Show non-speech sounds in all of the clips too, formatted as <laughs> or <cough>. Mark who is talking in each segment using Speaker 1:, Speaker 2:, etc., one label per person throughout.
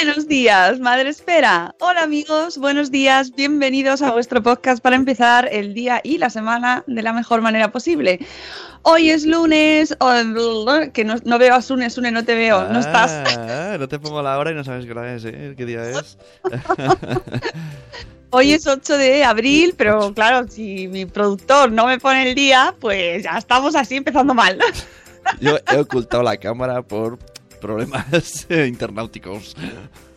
Speaker 1: Buenos días, Madre Espera. Hola amigos, buenos días, bienvenidos a vuestro podcast para empezar el día y la semana de la mejor manera posible. Hoy es lunes, oh, que no, no veo a Sune, Sune, no te veo, no estás.
Speaker 2: Ah, no te pongo la hora y no sabes qué hora es, ¿eh? ¿Qué día es? <laughs>
Speaker 1: Hoy es 8 de abril, pero claro, si mi productor no me pone el día, pues ya estamos así empezando mal.
Speaker 2: Yo he ocultado la cámara por problemas <laughs> internauticos.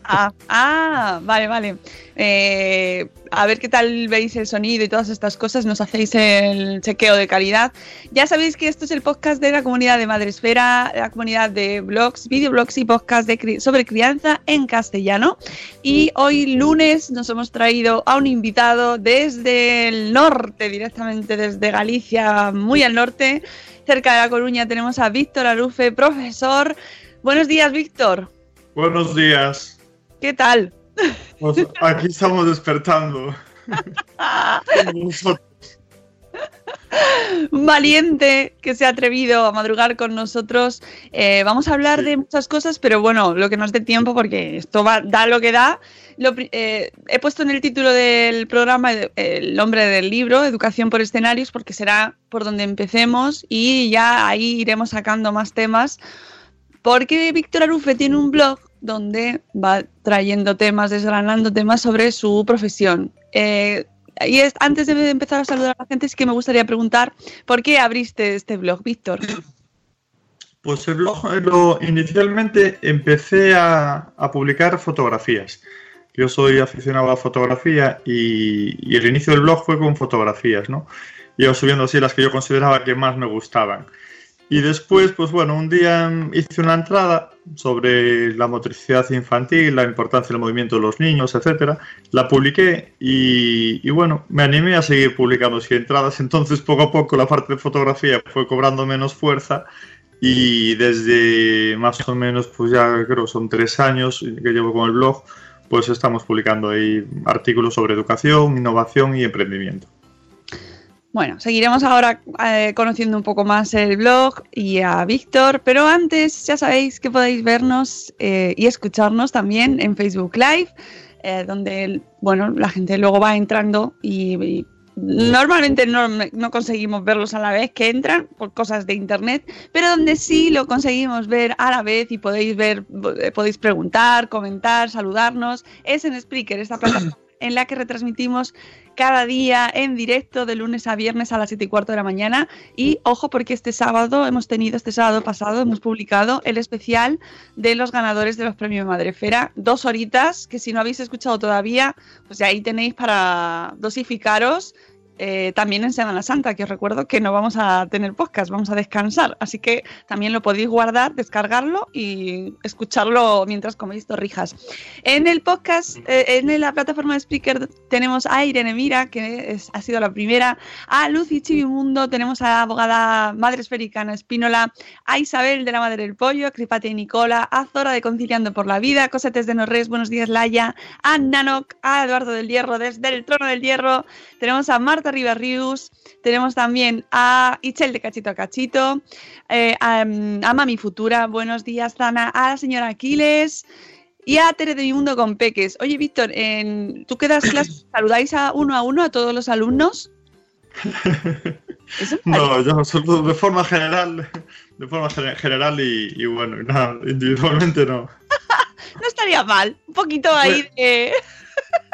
Speaker 1: Ah, ah, vale, vale. Eh, a ver qué tal veis el sonido y todas estas cosas, nos hacéis el chequeo de calidad. Ya sabéis que esto es el podcast de la comunidad de Madresfera, la comunidad de blogs, videoblogs y podcasts de cri- sobre crianza en castellano. Y hoy lunes nos hemos traído a un invitado desde el norte, directamente desde Galicia, muy al norte, cerca de La Coruña. Tenemos a Víctor Arufe, profesor. Buenos días, Víctor.
Speaker 3: Buenos días.
Speaker 1: ¿Qué tal?
Speaker 3: Pues aquí estamos despertando. <laughs>
Speaker 1: Valiente que se ha atrevido a madrugar con nosotros. Eh, vamos a hablar
Speaker 3: Sí.
Speaker 1: de muchas cosas, pero bueno, lo que nos dé tiempo, porque esto va, da lo que da. Lo eh, he puesto en el título del programa eh, el nombre del libro, Educación por escenarios, porque será por donde empecemos y ya ahí iremos sacando más temas. Porque Víctor Arufe tiene un blog donde va trayendo temas, desgranando temas sobre su profesión. Eh, y es- antes de empezar a saludar a la gente, es que me gustaría preguntar por qué abriste este blog, Víctor.
Speaker 3: Pues el blog eh, inicialmente empecé a, publicar fotografías. Yo soy aficionado a fotografía y, y el inicio del blog fue con fotografías, ¿no? Iba subiendo así las que yo consideraba que más me gustaban. Y después, pues bueno, un día hice una entrada sobre la motricidad infantil, la importancia del movimiento de los niños, etcétera. La publiqué y, bueno, me animé a seguir publicando así entradas. <laughs> Entonces, poco a poco, la parte de fotografía fue cobrando menos fuerza y desde más o menos, pues ya creo son tres años que llevo con el blog, pues estamos publicando ahí artículos sobre educación, innovación y emprendimiento.
Speaker 1: Bueno, seguiremos ahora eh, conociendo un poco más el blog y a Víctor, pero antes ya sabéis que podéis vernos eh, y escucharnos también en Facebook Live, eh, donde bueno, la gente luego va entrando y, y normalmente no, no conseguimos verlos a la vez que entran por cosas de internet, pero donde sí lo conseguimos ver a la vez y podéis ver, eh, podéis preguntar, comentar, saludarnos, es en Spreaker, esta plataforma en la que retransmitimos cada día en directo de lunes a viernes a las 7 y cuarto de la mañana. Y ojo, porque este sábado hemos tenido, este sábado pasado, hemos publicado el especial de los ganadores de los premios Madrefera. Dos horitas, que si no habéis escuchado todavía, pues ahí tenéis para dosificaros eh, también en Semana Santa, que os recuerdo que no vamos a tener podcast, vamos a descansar. Así que también lo podéis guardar, descargarlo y escucharlo mientras coméis torrijas. En el podcast, eh, en la plataforma de Speaker, tenemos a Irene Mira, que ha sido la primera, a Lucy Chivimundo, tenemos a la abogada madre esfericana Espínola, a Isabel de la Madre del Pollo, a Cripate y Nicola, a Zora de Conciliando por la Vida, Cosetes de Norres, Buenos días Laia, a Nanok, a Eduardo del Hierro desde el Trono del Hierro, tenemos a Marta Ribarrius, tenemos también a Ichel de Cachito a Cachito, eh, a, mm, a Mami Futura, buenos días Zana, a la señora Aquiles y a Tere de Mi Mundo con Peques. Oye Víctor, en, ¿tú que das clases, <coughs> saludáis a uno a uno a todos los alumnos? <laughs>
Speaker 3: No, yo solo de forma general, de forma gene- general y, y bueno, nada, individualmente no. <laughs>
Speaker 1: no estaría mal, un poquito ahí de...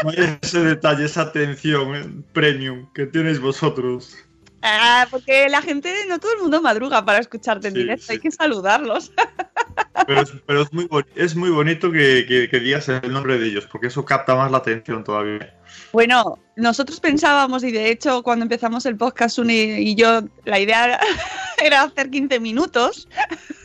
Speaker 3: No hay ese detalle, esa atención eh, premium que tenéis vosotros.
Speaker 1: Ah, porque la gente, no todo el mundo madruga para escucharte en
Speaker 3: Sí,
Speaker 1: directo,
Speaker 3: sí.
Speaker 1: hay que saludarlos.
Speaker 3: Pero es, pero es, muy, es muy bonito que, que- que digas el nombre de ellos, porque eso capta más la atención todavía.
Speaker 1: Bueno, nosotros pensábamos, y de hecho cuando empezamos el podcast Uni y yo, la idea <laughs> era hacer 15 minutos,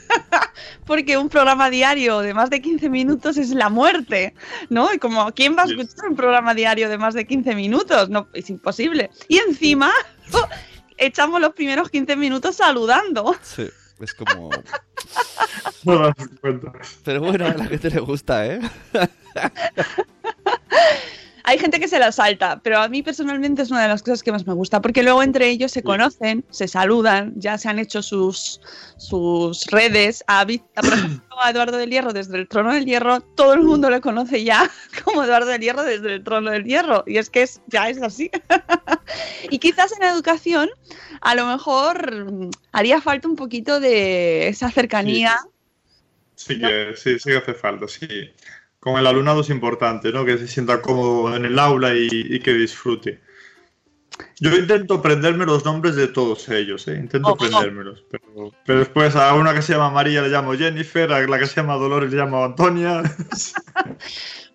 Speaker 1: <laughs> porque un programa diario de más de 15 minutos es la muerte, ¿no? Y como, ¿quién va a escuchar un programa diario de más de 15 minutos? No, es imposible. Y encima <laughs> echamos los primeros 15 minutos saludando.
Speaker 2: Sí, es como...
Speaker 3: No das cuenta.
Speaker 2: Pero bueno, a la gente le gusta, ¿eh?
Speaker 1: Hay gente que se la salta, pero a mí personalmente es una de las cosas que más me gusta, porque luego entre ellos se conocen, se saludan, ya se han hecho sus, sus redes. A, por ejemplo, a Eduardo del Hierro desde el Trono del Hierro, todo el mundo le conoce ya <laughs> como Eduardo del Hierro desde el Trono del Hierro, y es que es, ya es así. <laughs> y quizás en educación, a lo mejor mm, haría falta un poquito de esa cercanía.
Speaker 3: Sí que, sí, sí que hace falta, sí. Con el alumnado es importante, ¿no? Que se sienta cómodo en el aula y, y que disfrute. Yo intento aprenderme los nombres de todos ellos, ¿eh? Intento
Speaker 1: Ojo.
Speaker 3: aprendérmelos. Pero, pero después a una que se llama María le llamo Jennifer, a la que se llama Dolores le llamo Antonia. <laughs>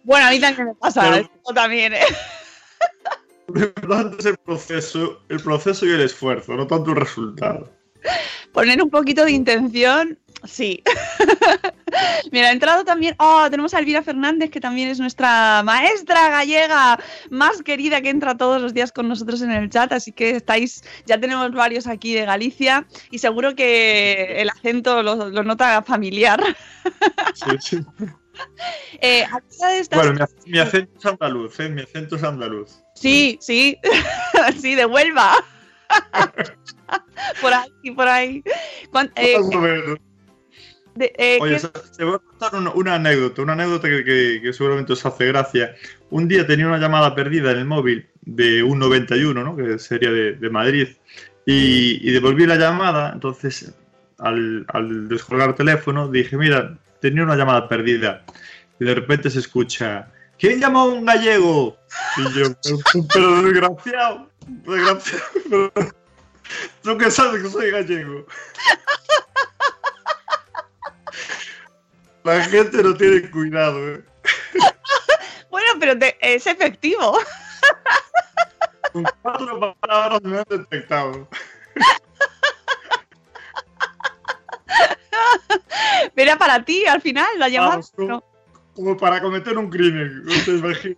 Speaker 1: Bueno, a mí también me pasa
Speaker 3: Pero-
Speaker 1: esto también, ¿eh?
Speaker 3: Lo importante es el proceso, el proceso y el esfuerzo, no tanto el resultado.
Speaker 1: Poner un poquito de intención, sí. <laughs> Mira, ha entrado también. Oh, tenemos a Elvira Fernández, que también es nuestra maestra gallega más querida que entra todos los días con nosotros en el chat. Así que estáis, ya tenemos varios aquí de Galicia y seguro que el acento lo, lo nota familiar.
Speaker 3: Sí, sí. <laughs>
Speaker 1: Eh.
Speaker 3: Bueno, mi, ac- mi acento es andaluz, ¿eh? Mi acento es andaluz.
Speaker 1: Sí, sí, <laughs> sí, de Huelva. por ahí, por ahí. Eh. De- eh,
Speaker 3: Oye,
Speaker 1: ¿qué-
Speaker 3: se- te voy a contar una, una anécdota, una anécdota que, que- que seguramente os hace gracia. Un día tenía una llamada perdida en el móvil de un 91, ¿no? que sería de, de Madrid, y, y devolví la llamada, entonces al, al descolgar el teléfono dije, mira, tenía una llamada perdida, y de repente se escucha, ¿quién llamó a un gallego? Y yo, <laughs> pero, pero desgraciado, desgraciado, <laughs> pero, tú que sabes que soy gallego. <laughs> La gente no tiene cuidado, ¿eh? <laughs>
Speaker 1: Bueno, pero te- es efectivo.
Speaker 3: Con cuatro palabras me han detectado. <laughs>
Speaker 1: Era para ti al final la llamada.
Speaker 3: Vamos, como,
Speaker 1: No.
Speaker 3: como para cometer un crimen, no te imaginas.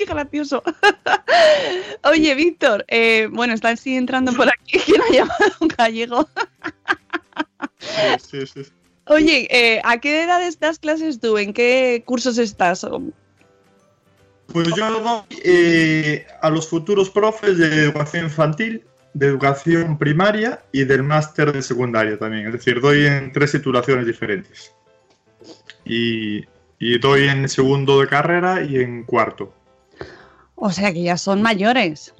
Speaker 1: Qué gracioso. <laughs> Oye, Víctor, eh, bueno, están sí entrando por aquí. <laughs> ¿Quién ha llamado un gallego?
Speaker 3: Sí, sí, sí.
Speaker 1: Oye, eh, ¿a qué edad das clases tú? ¿En qué cursos estás?
Speaker 3: Pues yo doy eh, a los futuros profes de educación infantil, de educación primaria y del máster de secundaria también. Es decir, doy en tres titulaciones diferentes. Y, y doy en segundo de carrera y en cuarto.
Speaker 1: O sea que ya son mayores.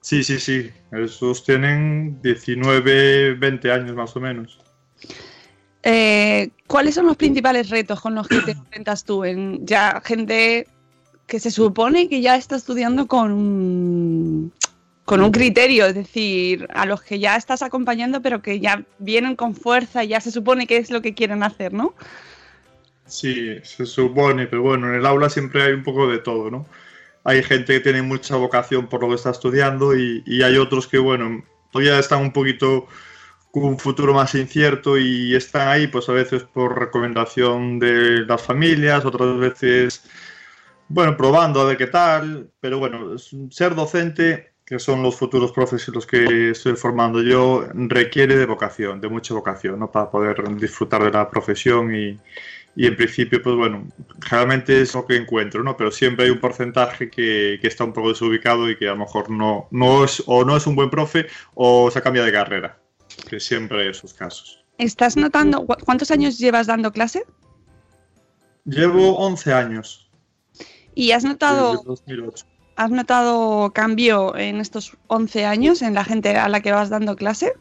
Speaker 3: Sí, sí, sí. Esos tienen 19, 20 años más o menos.
Speaker 1: Eh, ¿Cuáles son los principales retos con los que te enfrentas tú? En ya gente que se supone que ya está estudiando con con un criterio, es decir, a los que ya estás acompañando, pero que ya vienen con fuerza y ya se supone que es lo que quieren hacer, ¿no?
Speaker 3: Sí, se supone, pero bueno, en el aula siempre hay un poco de todo, ¿no? Hay gente que tiene mucha vocación por lo que está estudiando y, hay otros que, bueno, todavía están un poquito con un futuro más incierto y están ahí, pues a veces por recomendación de las familias, otras veces, bueno, probando a ver qué tal, pero bueno, ser docente, que son los futuros profes los que estoy formando yo, requiere de vocación, de mucha vocación, ¿no? Para poder disfrutar de la profesión y, y en principio, pues bueno, generalmente es lo que encuentro, ¿no? Pero siempre hay un porcentaje que, que, está un poco desubicado y que a lo mejor no, no es, o no es un buen profe o se cambia de carrera, que siempre hay esos casos.
Speaker 1: ¿Estás notando cuántos años llevas dando clase?
Speaker 3: Llevo 11 años.
Speaker 1: ¿Y has notado, has notado cambio en estos 11 años en la gente a la que vas dando clase?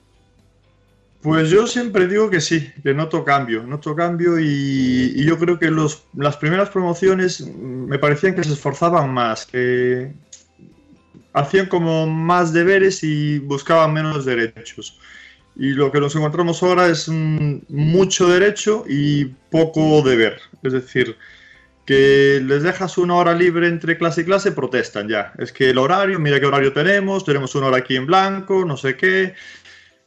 Speaker 3: Pues yo siempre digo que sí, que noto cambio, noto cambio y, yo creo que los, las primeras promociones me parecían que se esforzaban más, que hacían como más deberes y buscaban menos derechos. Y lo que nos encontramos ahora es mucho derecho y poco deber. Es decir, que les dejas una hora libre entre clase y clase, protestan ya. Es que el horario, mira qué horario tenemos, tenemos una hora aquí en blanco, no sé qué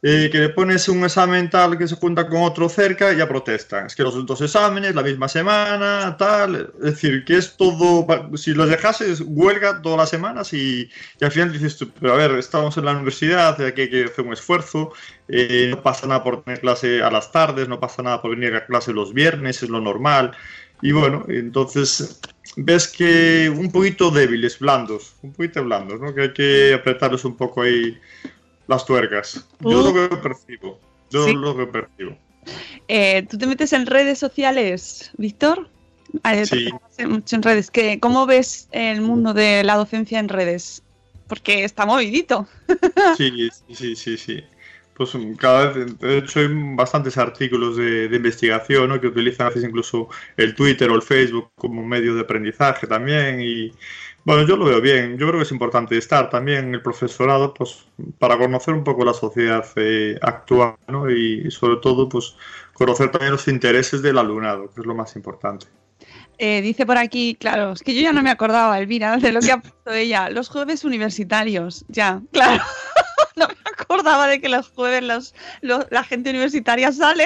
Speaker 3: que le pones un examen tal que se junta con otro cerca, ya protestan. Es que los dos exámenes, la misma semana, tal. Es decir, que es todo. Si los dejases, huelga todas las semanas y, y al final dices tú, pero a ver, estamos en la universidad, aquí hay que hacer un esfuerzo. Eh, no pasa nada por tener clase a las tardes, no pasa nada por venir a clase los viernes, es lo normal. Y bueno, entonces ves que un poquito débiles, blandos, un poquito blandos, ¿no? Que hay que apretarlos un poco ahí las tuercas. Yo lo que percibo. Yo ¿Sí? lo que percibo.
Speaker 1: Eh, ¿Tú te metes en redes sociales, Víctor?
Speaker 3: Sí.
Speaker 1: Mucho en redes. ¿Qué, ¿Cómo ves el mundo de la docencia en redes? Porque está movidito. <laughs>
Speaker 3: Sí, sí, sí, sí. Pues cada vez, de hecho, hay bastantes artículos de, de investigación ¿no? que utilizan a veces incluso el Twitter o el Facebook como medio de aprendizaje también y bueno, yo lo veo bien. Yo creo que es importante estar también el profesorado, pues, para conocer un poco la sociedad eh, actual, ¿no? Y, sobre todo, pues, conocer también los intereses del alumnado, que es lo más importante.
Speaker 1: Eh, dice por aquí, claro, es que yo ya no me acordaba, Elvira, de lo que ha puesto ella. Los jueves universitarios, ya, claro. <laughs> no me acordaba de que los jueves los, los, la gente universitaria sale.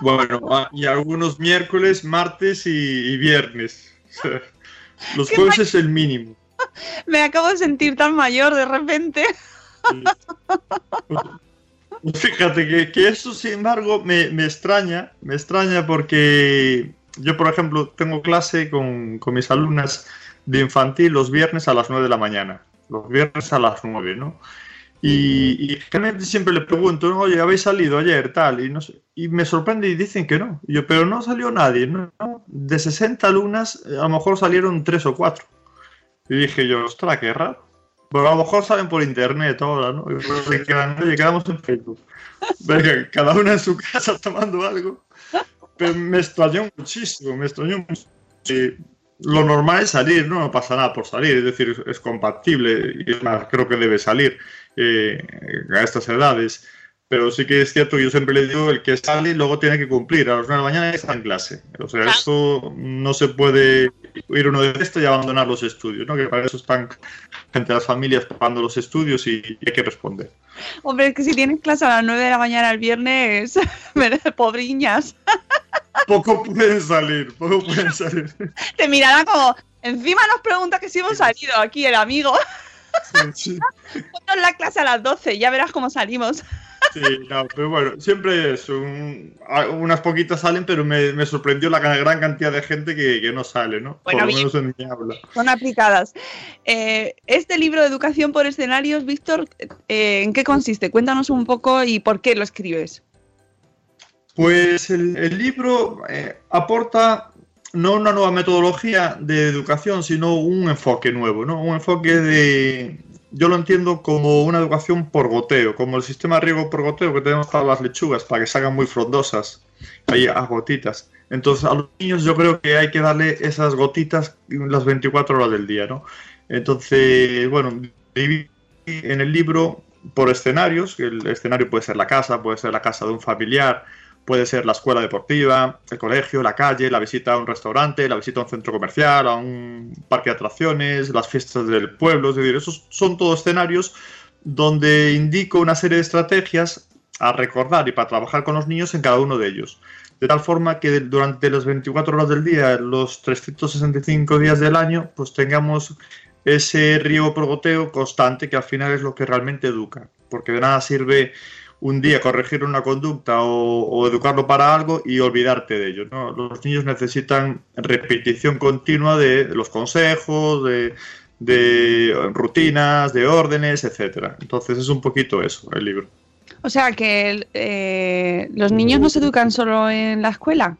Speaker 3: bueno, y algunos miércoles, martes y, y viernes. <laughs> Los jueves es el mínimo. <laughs>
Speaker 1: Me acabo de sentir tan mayor de repente.
Speaker 3: Sí. <laughs> Fíjate que, que, eso, sin embargo, me, me, extraña. Me extraña porque yo, por ejemplo, tengo clase con, con, mis alumnas de infantil los viernes a las 9 de la mañana. Los viernes a las 9, ¿no? Y, y generalmente siempre le pregunto, oye, ¿habéis salido ayer? Tal, y, no sé, y me sorprende y dicen que no. Y yo, pero no salió nadie, ¿no? De 60 alumnas, a lo mejor salieron 3 o 4. Y dije yo, ostras, qué raro. Pero a lo mejor salen por internet ahora, ¿no? Y oye, quedamos en Facebook. Venga, cada una en su casa <laughs> tomando algo. Pero me extrañó muchísimo, me extrañó muchísimo. Lo normal es salir, ¿no? No pasa nada por salir, es decir, es compatible y es más, creo que debe salir eh, a estas edades. Pero sí que es cierto, yo siempre le digo, el que sale luego tiene que cumplir. A las 9 de la mañana está en clase. O sea, esto no se puede ir uno de esto y abandonar los estudios, ¿no? Que para eso están gente de las familias pagando los estudios y, y hay que responder.
Speaker 1: Hombre, es que si tienes clase a las 9 de la mañana el viernes, <laughs> pobriñas. <laughs>
Speaker 3: Poco pueden salir, poco pueden salir.
Speaker 1: Te mirará como, encima nos pregunta que si hemos salido aquí el amigo. Sí, sí. Ponnos la clase a las 12, ya verás cómo salimos.
Speaker 3: Sí, no, pero bueno, siempre es un, unas poquitas salen, pero me, me, sorprendió la gran cantidad de gente que, que no sale, ¿no?
Speaker 1: Bueno,
Speaker 3: por lo menos en mi habla.
Speaker 1: Son aplicadas. Eh, este libro de educación por escenarios, Víctor, eh, ¿en qué consiste? Cuéntanos un poco y por qué lo escribes.
Speaker 3: Pues el, libro eh, aporta no una nueva metodología de educación, sino un enfoque nuevo, ¿no? Un enfoque de yo lo entiendo como una educación por goteo, como el sistema de riego por goteo que tenemos para las lechugas, para que salgan muy frondosas, ahí a gotitas. Entonces a los niños yo creo que hay que darle esas gotitas las 24 horas del día, ¿no? Entonces, bueno, en el libro por escenarios, el escenario puede ser la casa, puede ser la casa de un familiar, puede ser la escuela deportiva, el colegio, la calle, la visita a un restaurante, la visita a un centro comercial, a un parque de atracciones, las fiestas del pueblo, es decir, esos son todos escenarios donde indico una serie de estrategias a recordar y para trabajar con los niños en cada uno de ellos. De tal forma que durante las 24 horas del día, los 365 días del año, pues tengamos ese riego por goteo constante que al final es lo que realmente educa. Porque de nada sirve un día corregir una conducta o, educarlo para algo y olvidarte de ello. Los niños necesitan repetición continua de los consejos, de, rutinas, de órdenes, etcétera. Entonces es un poquito eso el libro.
Speaker 1: O sea que eh, los niños no se educan solo en la escuela.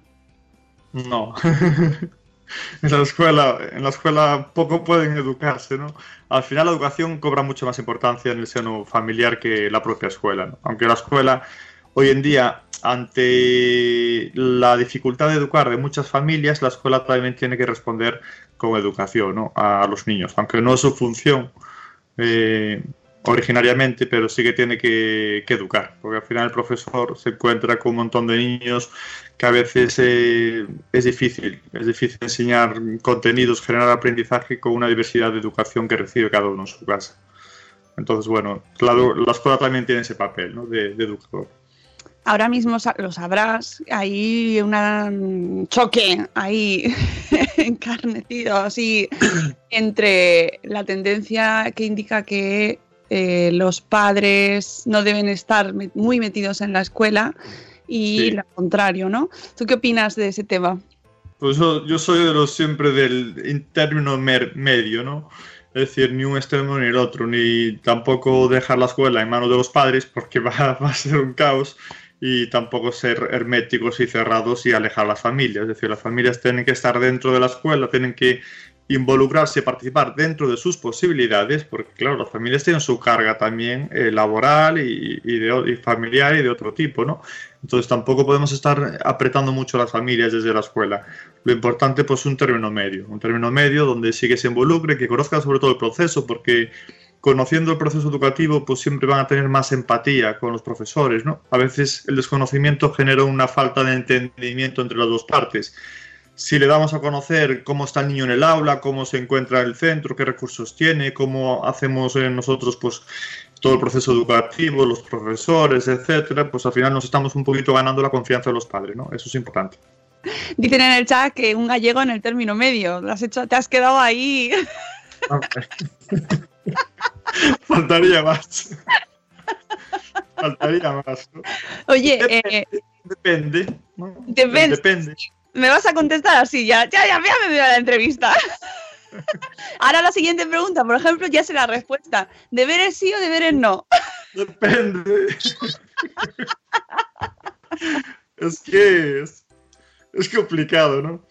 Speaker 3: No. <laughs> <laughs> en la escuela, en la escuela poco pueden educarse, ¿no? Al final la educación cobra mucho más importancia en el seno familiar que la propia escuela, Aunque la escuela hoy en día, ante la dificultad de educar de muchas familias, la escuela también tiene que responder con educación ¿no? a los niños, aunque no es su función. Eh, originariamente, pero sí que tiene que, educar, porque al final el profesor se encuentra con un montón de niños que a veces eh, es difícil, es difícil enseñar contenidos, generar aprendizaje con una diversidad de educación que recibe cada uno en su casa. Entonces, bueno, la escuela también tiene ese papel ¿no? de, educador.
Speaker 1: Ahora mismo lo sabrás, hay un choque ahí <laughs> encarnecido así entre la tendencia que indica que eh, los padres no deben estar muy metidos en la escuela y lo contrario, ¿no? ¿Tú qué opinas de ese tema?
Speaker 3: Pues yo, soy de los siempre del término medio, ¿no? Es decir, ni un extremo ni el otro, ni tampoco dejar la escuela en manos de los padres porque <laughs> va, va a ser un caos y tampoco ser herméticos y cerrados y alejar a las familias. Es decir, las familias tienen que estar dentro de la escuela, tienen que involucrarse y participar dentro de sus posibilidades, porque claro, las familias tienen su carga también eh, laboral y, de, familiar y de otro tipo, ¿no? Entonces tampoco podemos estar apretando mucho a las familias desde la escuela. Lo importante pues es un término medio, un término medio donde sí que se involucre, que conozca sobre todo el proceso, porque conociendo el proceso educativo pues siempre van a tener más empatía con los profesores, ¿no? A veces el desconocimiento genera una falta de entendimiento entre las dos partes si le damos a conocer cómo está el niño en el aula, cómo se encuentra el centro, qué recursos tiene, cómo hacemos nosotros pues todo el proceso educativo, los profesores, etcétera, pues al final nos estamos un poquito ganando la confianza de los padres, ¿no? Eso es importante.
Speaker 1: Dicen en el chat que un gallego en el término medio. Has hecho, te has quedado ahí. <laughs>
Speaker 3: Faltaría más. Faltaría más.
Speaker 1: Oye, eh,
Speaker 3: depende,
Speaker 1: depende. depende me vas a contestar así, ya, ya, ya, me voy a la entrevista. <laughs> Ahora la siguiente pregunta, por ejemplo, ya sé la respuesta. ¿Deberes sí o deberes no?
Speaker 3: Depende. <laughs> es que es, es complicado, ¿no?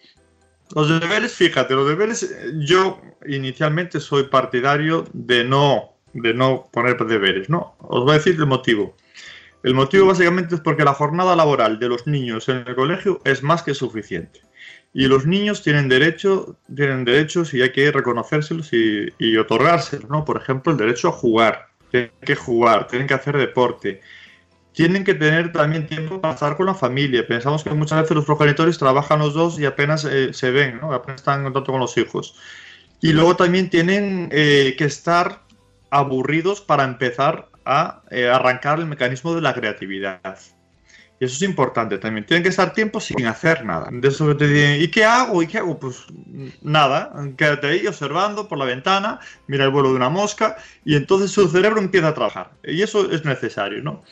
Speaker 3: Los deberes, fíjate, los deberes, yo inicialmente soy partidario de no, de no poner deberes, ¿no? Os voy a decir el motivo. El motivo básicamente es porque la jornada laboral de los niños en el colegio es más que suficiente. Y los niños tienen, derecho, tienen derechos y hay que reconocérselos y, otorgárselos, ¿no? Por ejemplo, el derecho a jugar. Tienen que jugar, tienen que hacer deporte. Tienen que tener también tiempo para estar con la familia. Pensamos que muchas veces los progenitores trabajan los dos y apenas eh, se ven, ¿no? Apenas están en contacto con los hijos. Y luego también tienen eh, que estar aburridos para empezar a eh, arrancar el mecanismo de la creatividad. Y eso es importante también. Tienen que estar tiempo sin hacer nada. De eso te dicen, ¿y qué hago? ¿Y qué hago? Pues nada. Quédate ahí observando por la ventana, mira el vuelo de una mosca y entonces su cerebro empieza a trabajar. Y eso es necesario, ¿no?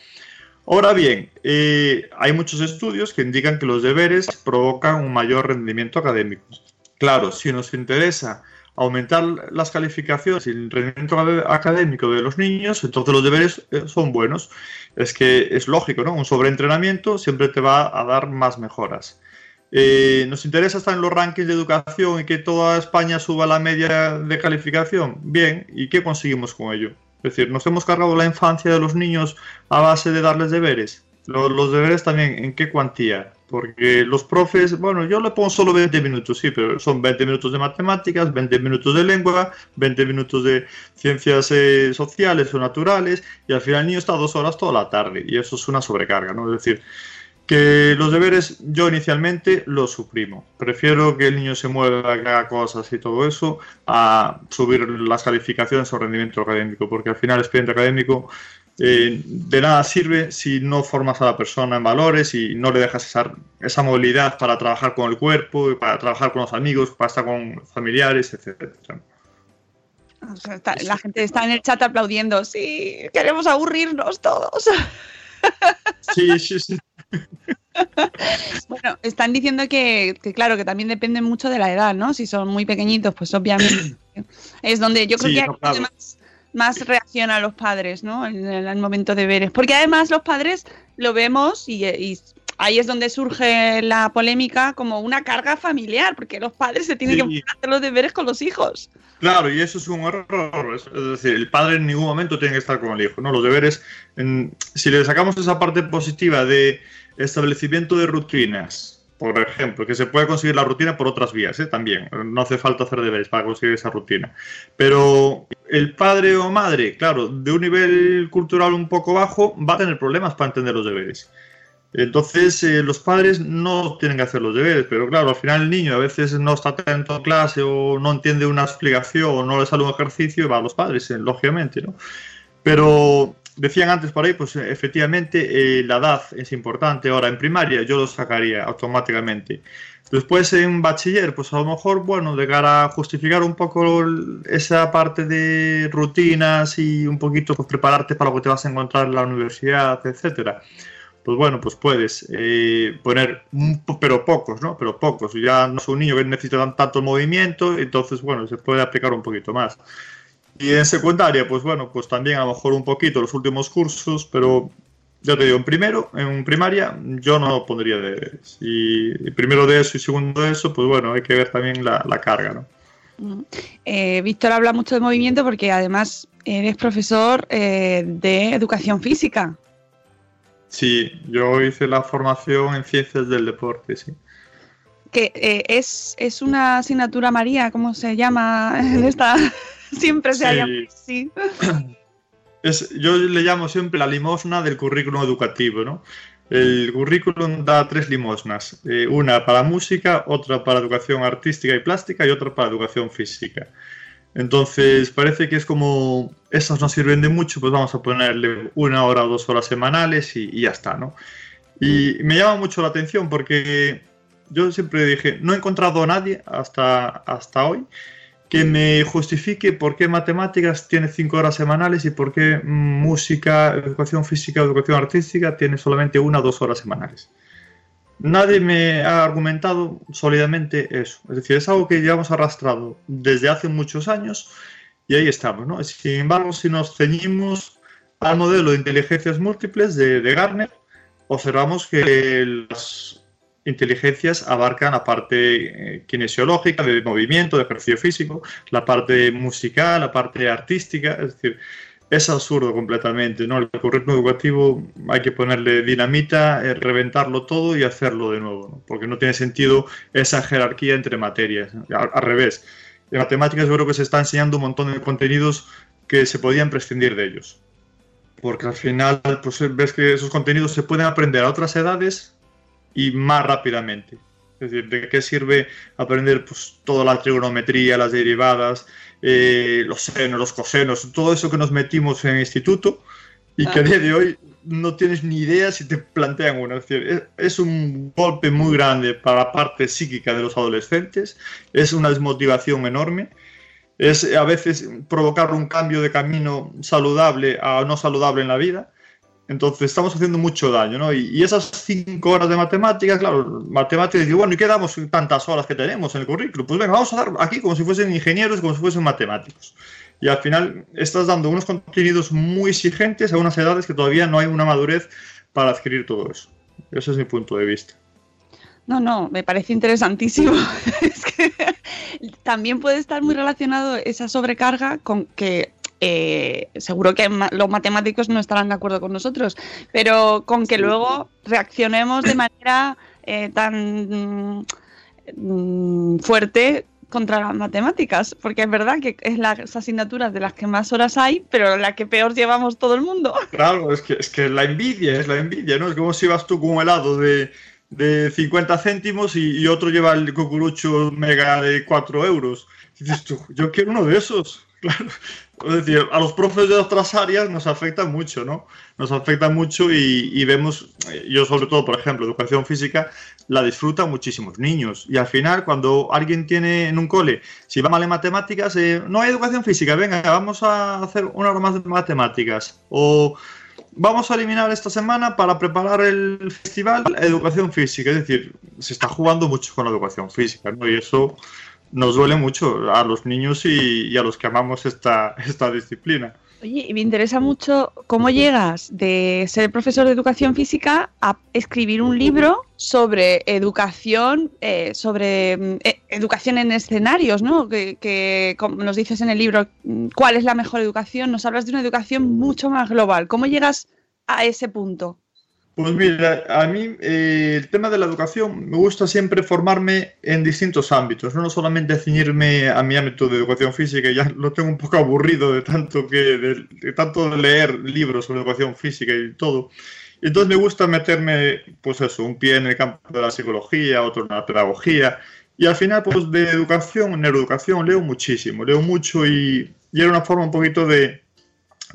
Speaker 3: Ahora bien, eh, hay muchos estudios que indican que los deberes provocan un mayor rendimiento académico. Claro, si nos interesa aumentar las calificaciones y el rendimiento académico de los niños, entonces los deberes eh, son buenos. Es que es lógico, ¿no? Un sobreentrenamiento siempre te va a dar más mejoras. Eh, ¿Nos interesa estar en los rankings de educación y que toda España suba la media de calificación? Bien, ¿y qué conseguimos con ello? Es decir, nos hemos cargado la infancia de los niños a base de darles deberes. Los, los deberes también, ¿en qué cuantía? Porque los profes, bueno, yo le pongo solo 20 minutos, sí, pero son 20 minutos de matemáticas, 20 minutos de lengua, 20 minutos de ciencias eh, sociales o naturales, y al final el niño está dos horas toda la tarde, y eso es una sobrecarga, ¿no? Es decir, que los deberes yo inicialmente los suprimo. Prefiero que el niño se mueva, que haga cosas y todo eso, a subir las calificaciones o rendimiento académico, porque al final el expediente académico eh, de nada sirve si no formas a la persona en valores y no le dejas esa, esa movilidad para trabajar con el cuerpo, para trabajar con los amigos, para estar con familiares, etc.
Speaker 1: O sea, está- la gente está en el chat aplaudiendo. Sí, queremos aburrirnos todos.
Speaker 3: Sí, sí, sí. <laughs>
Speaker 1: Bueno, están diciendo que, que, claro, que también depende mucho de la edad, ¿no? Si son muy pequeñitos, pues obviamente <coughs> es donde yo creo
Speaker 3: Sí,
Speaker 1: que
Speaker 3: no, claro.
Speaker 1: más, más reacción a los padres, ¿no? En el, momento de veres. Porque además los padres lo vemos y, y ahí es donde surge la polémica como una carga familiar, porque los padres se tienen
Speaker 3: Sí.
Speaker 1: que hacer los deberes con los hijos.
Speaker 3: Claro, y eso es un error. Es es decir, el padre en ningún momento tiene que estar con el hijo. ¿no? Los deberes, en- si le sacamos esa parte positiva de establecimiento de rutinas, por ejemplo, que se puede conseguir la rutina por otras vías, ¿eh? también. No hace falta hacer deberes para conseguir esa rutina. Pero el padre o madre, claro, de un nivel cultural un poco bajo, va a tener problemas para entender los deberes. Entonces, eh, los padres no tienen que hacer los deberes, pero claro, al final el niño a veces no está atento en clase o no entiende una explicación o no le sale un ejercicio y va a los padres, eh, lógicamente, ¿no? Pero decían antes por ahí, pues eh, efectivamente eh, la edad es importante. Ahora, en primaria yo lo sacaría automáticamente. Después en bachiller, pues a lo mejor, bueno, de cara a justificar un poco esa parte de rutinas y un poquito pues, prepararte para lo que te vas a encontrar en la universidad, etcétera pues bueno, pues puedes eh, poner, pero pocos, ¿no? Pero pocos. Ya no es un niño que necesita tan- tanto movimiento, entonces, bueno, se puede aplicar un poquito más. Y en secundaria, pues bueno, pues también a lo mejor un poquito los últimos cursos, pero ya te digo, en primero, en primaria, yo no pondría deberes. Y, y primero de eso y segundo de eso, pues bueno, hay que ver también la, la carga, ¿no?
Speaker 1: Eh, Víctor habla mucho de movimiento porque además eres profesor eh, de educación física.
Speaker 3: Sí, yo hice la formación en ciencias del deporte, sí.
Speaker 1: que eh, es, es una asignatura María, ¿cómo se llama <laughs> en esta? <laughs> Siempre se
Speaker 3: Sí.
Speaker 1: ha llamado así. <clears throat>
Speaker 3: Es, yo le llamo siempre la limosna del currículum educativo, ¿no? El currículum da tres limosnas, eh, una para música, otra para educación artística y plástica y otra para educación física. Entonces parece que es como, esas no sirven de mucho, pues vamos a ponerle una hora o dos horas semanales y, y ya está, ¿no? Y me llama mucho la atención porque yo siempre dije, no he encontrado a nadie hasta, hasta hoy que me justifique por qué matemáticas tiene cinco horas semanales y por qué mm, música, educación física, educación artística tiene solamente una o dos horas semanales. Nadie me ha argumentado sólidamente eso. Es decir, es algo que llevamos arrastrado desde hace muchos años y ahí estamos. ¿no? Sin embargo, si nos ceñimos al modelo de inteligencias múltiples de, de Garner, observamos que las inteligencias abarcan la parte eh, kinesiológica, de movimiento, de ejercicio físico, la parte musical, la parte artística, es decir, es absurdo completamente, ¿no? El currículum educativo hay que ponerle dinamita, eh, reventarlo todo y hacerlo de nuevo, ¿no? porque no tiene sentido esa jerarquía entre materias, ¿no? al, al revés. En matemáticas yo creo que se está enseñando un montón de contenidos que se podían prescindir de ellos, porque al final pues, ves que esos contenidos se pueden aprender a otras edades y más rápidamente. Es decir, ¿de qué sirve aprender pues, toda la trigonometría, las derivadas, eh, los senos, los cosenos, todo eso que nos metimos en el instituto y que a día de hoy no tienes ni idea si te plantean una? Es decir, es, es un golpe muy grande para la parte psíquica de los adolescentes, es una desmotivación enorme es a veces provocar un cambio de camino saludable a no saludable en la vida. Entonces estamos haciendo mucho daño, ¿no? Y, y esas cinco horas de matemáticas, claro, matemáticas, digo, bueno, ¿y qué damos tantas horas que tenemos en el currículum? Pues venga, vamos a dar aquí como si fuesen ingenieros, como si fuesen matemáticos. Y al final estás dando unos contenidos muy exigentes a unas edades que todavía no hay una madurez para adquirir todo eso. Ese es mi punto de vista.
Speaker 1: No, no, me parece interesantísimo. <laughs> es que también puede estar muy relacionado esa sobrecarga con que eh, seguro que los matemáticos no estarán de acuerdo con nosotros, pero con que luego reaccionemos de manera eh, tan mm, fuerte contra las matemáticas, porque es verdad que es las asignaturas de las que más horas hay, pero la que peor llevamos todo el mundo. <laughs>
Speaker 3: Claro, es que, es que la envidia, es la envidia, ¿no? Es como si vas tú con un helado de, de 50 céntimos y, otro lleva el cucurucho mega de 4 euros. dices tú, yo quiero uno de esos. Claro. Es decir, a los profes de otras áreas nos afecta mucho, ¿no? Nos afecta mucho y, vemos, yo sobre todo, por ejemplo, educación física, la disfrutan muchísimos niños. Y al final, cuando alguien tiene en un cole, si va mal en matemáticas, eh, no hay educación física, venga, vamos a hacer una hora más de matemáticas. O vamos a eliminar esta semana para preparar el festival educación física. Es decir, se está jugando mucho con la educación física, ¿no? Y eso nos duele mucho a los niños y, a los que amamos esta, esta disciplina.
Speaker 1: Oye, y me interesa mucho cómo llegas de ser profesor de educación física a escribir un libro sobre educación, eh, sobre mm, e, educación en escenarios, ¿no? Que, que nos dices en el libro mm, cuál es la mejor educación, nos hablas de una educación mucho más global. ¿Cómo llegas a ese punto?
Speaker 3: Pues mira, a mí eh, el tema de la educación me gusta siempre formarme en distintos ámbitos, no solamente ceñirme a mi ámbito de educación física, ya lo tengo un poco aburrido de tanto que de, tanto leer libros sobre educación física y todo. Entonces me gusta meterme, pues eso, un pie en el campo de la psicología, otro en la pedagogía, y al final, pues de educación, neuroeducación, leo muchísimo, leo mucho y, y era una forma un poquito de,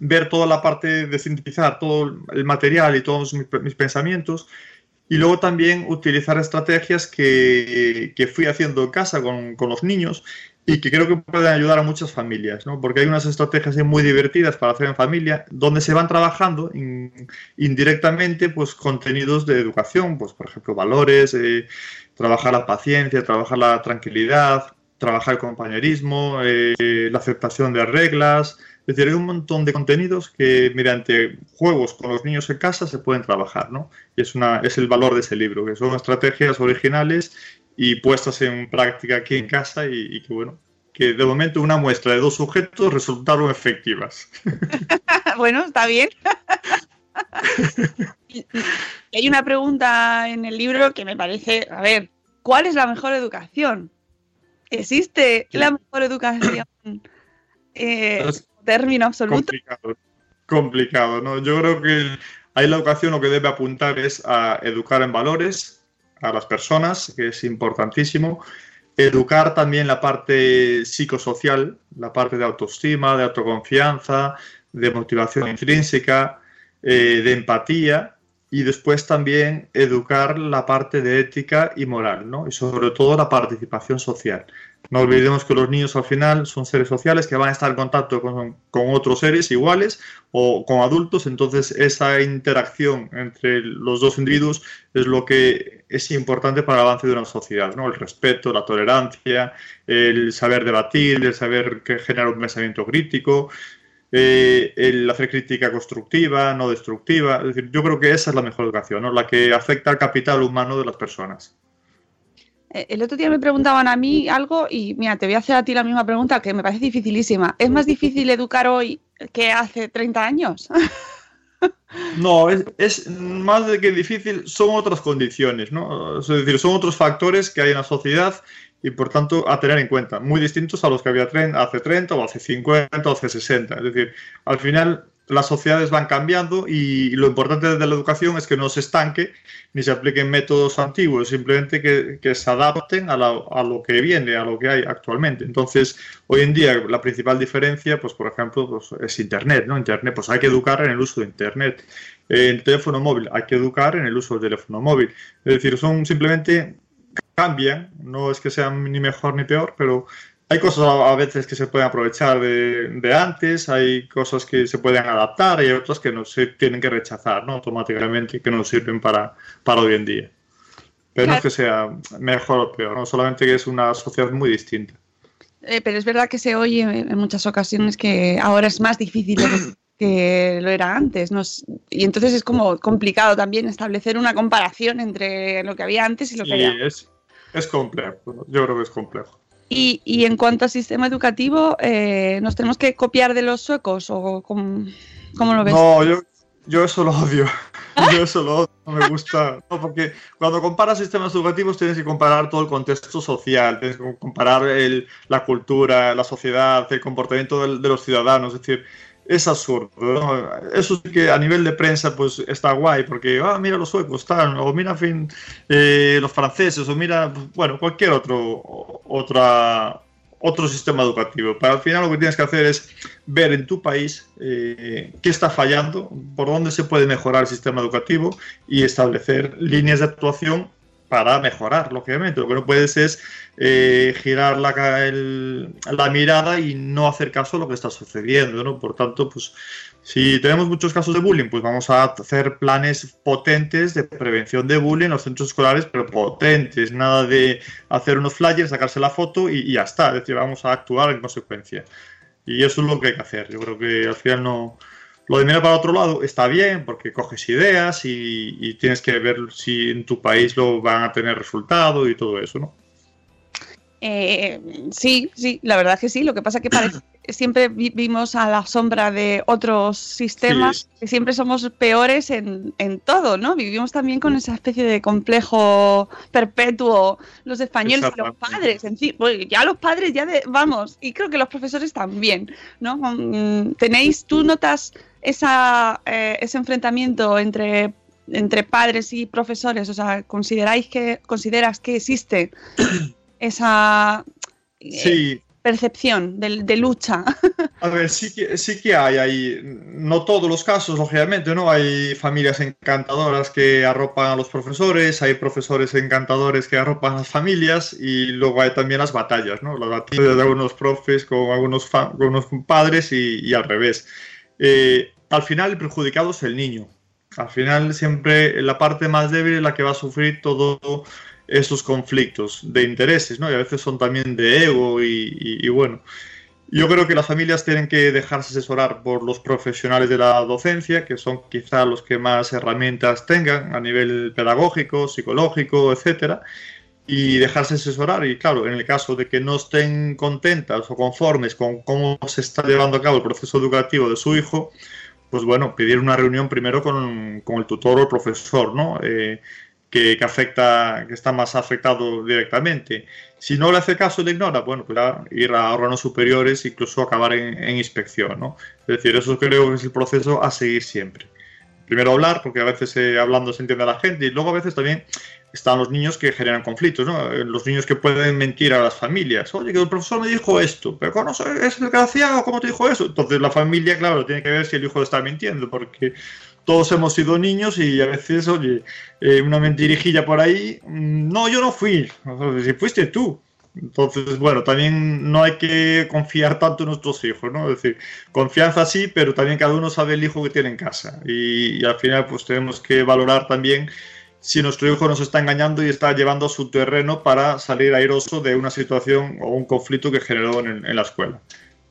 Speaker 3: ver toda la parte de sintetizar todo el material y todos mis, pensamientos y luego también utilizar estrategias que, que fui haciendo en casa con, con, los niños y que creo que pueden ayudar a muchas familias, ¿no? porque hay unas estrategias muy divertidas para hacer en familia donde se van trabajando indirectamente pues, contenidos de educación, pues, por ejemplo, valores, eh, trabajar la paciencia, trabajar la tranquilidad, trabajar el compañerismo, eh, la aceptación de reglas, es decir, hay un montón de contenidos que mediante juegos con los niños en casa se pueden trabajar, ¿no? Y es, una, es el valor de ese libro, que son estrategias originales y puestas en práctica aquí en casa y, que, bueno, que de momento una muestra de dos sujetos resultaron efectivas. <laughs>
Speaker 1: bueno, está bien. <laughs> hay una pregunta en el libro que me parece, a ver, ¿cuál es la mejor educación? ¿Existe la mejor educación? Eh, término absoluto.
Speaker 3: Complicado, complicado, ¿no? Yo creo que ahí la educación lo que debe apuntar es a educar en valores a las personas, que es importantísimo. Educar también la parte psicosocial, la parte de autoestima, de autoconfianza, de motivación intrínseca, eh, de empatía y después también educar la parte de ética y moral, ¿no? Y sobre todo la participación social. No olvidemos que los niños al final son seres sociales que van a estar en contacto con, otros seres iguales o con adultos, entonces esa interacción entre los dos individuos es lo que es importante para el avance de una sociedad, ¿no? El respeto, la tolerancia, el saber debatir, el saber generar un pensamiento crítico, eh, el hacer crítica constructiva, no destructiva. Es decir, yo creo que esa es la mejor educación, ¿no? la que afecta al capital humano de las personas.
Speaker 1: Eh, el otro día me preguntaban a mí algo y mira, te voy a hacer a ti la misma pregunta que me parece dificilísima. ¿Es más difícil educar hoy que hace 30 años? <laughs>
Speaker 3: No, es, más de que difícil, son otras condiciones, ¿no? Es decir, son otros factores que hay en la sociedad y por tanto a tener en cuenta, muy distintos a los que había hace 30 o hace 50 o hace 60. Es decir, al final las sociedades van cambiando y lo importante de la educación es que no se estanque ni se apliquen métodos antiguos, simplemente que, se adapten a, lo que viene, a lo que hay actualmente. Entonces, hoy en día la principal diferencia, pues por ejemplo, pues, es Internet, ¿no? Internet, pues hay que educar en el uso de Internet. En teléfono móvil, hay que educar en el uso del teléfono móvil. Es decir, son simplemente cambian, no es que sean ni mejor ni peor, pero hay cosas a veces que se pueden aprovechar de, antes, hay cosas que se pueden adaptar y hay otras que no se tienen que rechazar ¿no? automáticamente y que no sirven para, para hoy en día. Pero no es que sea mejor o peor, ¿no? solamente que es una sociedad muy distinta.
Speaker 1: Eh, pero es verdad que se oye en muchas ocasiones que ahora es más difícil <coughs> que lo era antes. y entonces es como complicado también establecer una comparación entre lo que había antes y lo que hay
Speaker 3: Es, es complejo, yo creo que es complejo.
Speaker 1: Y, y en cuanto al sistema educativo, eh, ¿nos tenemos que copiar de los suecos o cómo, cómo lo ves?
Speaker 3: No, yo, yo eso lo odio. <laughs> Yo eso lo odio, no me gusta. No, porque cuando comparas sistemas educativos tienes que comparar todo el contexto social, tienes que comparar el, la cultura, la sociedad, el comportamiento del- de, los ciudadanos. Es decir, es absurdo. Eso sí que a nivel de prensa pues está guay, porque, ah, mira los suecos, o mira, fin, eh, los franceses, o mira, pues, bueno, cualquier otro, otra, otro sistema educativo. Pero al final lo que tienes que hacer es ver en tu país eh, qué está fallando, por dónde se puede mejorar el sistema educativo y establecer líneas de actuación para mejorar, lógicamente. Lo que no puedes es eh, girar la, mirada y no hacer caso a lo que está sucediendo, ¿no? Por tanto, pues si tenemos muchos casos de bullying, pues vamos a hacer planes potentes de prevención de bullying en los centros escolares, pero potentes, nada de hacer unos flyers, sacarse la foto y, y ya está, es decir, vamos a actuar en consecuencia. Y eso es lo que hay que hacer. Yo creo que al final no... Lo de mirar para otro lado está bien porque coges ideas y, y tienes que ver si en tu país lo van a tener resultado y todo eso, ¿no?
Speaker 1: Eh, sí, sí, la verdad que sí. Lo que pasa que parece que <clears throat> siempre vivimos a la sombra de otros sistemas,
Speaker 3: Sí.
Speaker 1: que siempre somos peores en, en todo, ¿no? Vivimos también con esa especie de complejo perpetuo, los españoles y los padres, en fin, pues ya los padres ya de, vamos, y creo que los profesores también, ¿no? Mm, ¿Tenéis, tú notas esa, eh, ese enfrentamiento entre entre padres y profesores, o sea, consideráis que consideras que existe <clears throat> esa eh,
Speaker 3: Sí,
Speaker 1: percepción de, de lucha.
Speaker 3: A ver, sí que, sí que hay ahí, no todos los casos, lógicamente, ¿no? Hay familias encantadoras que arropan a los profesores, hay profesores encantadores que arropan a las familias y luego hay también las batallas, ¿no? Las batallas de algunos profes con algunos, con algunos padres y, al revés. Eh, al final el perjudicado es el niño. Al final siempre la parte más débil es la que va a sufrir todos esos conflictos de intereses, ¿no? Y a veces son también de ego y- bueno. Yo creo que las familias tienen que dejarse asesorar por los profesionales de la docencia, que son quizá los que más herramientas tengan a nivel pedagógico, psicológico, etcétera, y dejarse asesorar. Y claro, en el caso de que no estén contentas o conformes con cómo se está llevando a cabo el proceso educativo de su hijo, pues bueno, pedir una reunión primero con, con el tutor o el profesor, ¿no? Eh, que, que afecta, que está más afectado directamente. Si no le hace caso y le ignora, bueno, pues ya ir a órganos superiores, incluso acabar en, en inspección, ¿no? Es decir, eso creo que es el proceso a seguir siempre. Primero hablar, porque a veces eh, hablando se entiende a la gente, y luego a veces también están los niños que generan conflictos, ¿no? Eh, Los niños que pueden mentir a las familias. Oye, que el profesor me dijo esto, pero ¿cómo es el desgraciado? ¿Cómo te dijo eso? Entonces la familia, claro, tiene que ver si el hijo está mintiendo, porque todos hemos sido niños y a veces, oye, eh, una mentirijilla por ahí, mm, no, yo no fui, si fuiste tú. Entonces, bueno, también no hay que confiar tanto en nuestros hijos, ¿no? Es decir, confianza sí, pero también cada uno sabe el hijo que tiene en casa. Y, al final, pues tenemos que valorar también si nuestro hijo nos está engañando y está llevando a su terreno para salir airoso de una situación o un conflicto que generó en, en la escuela.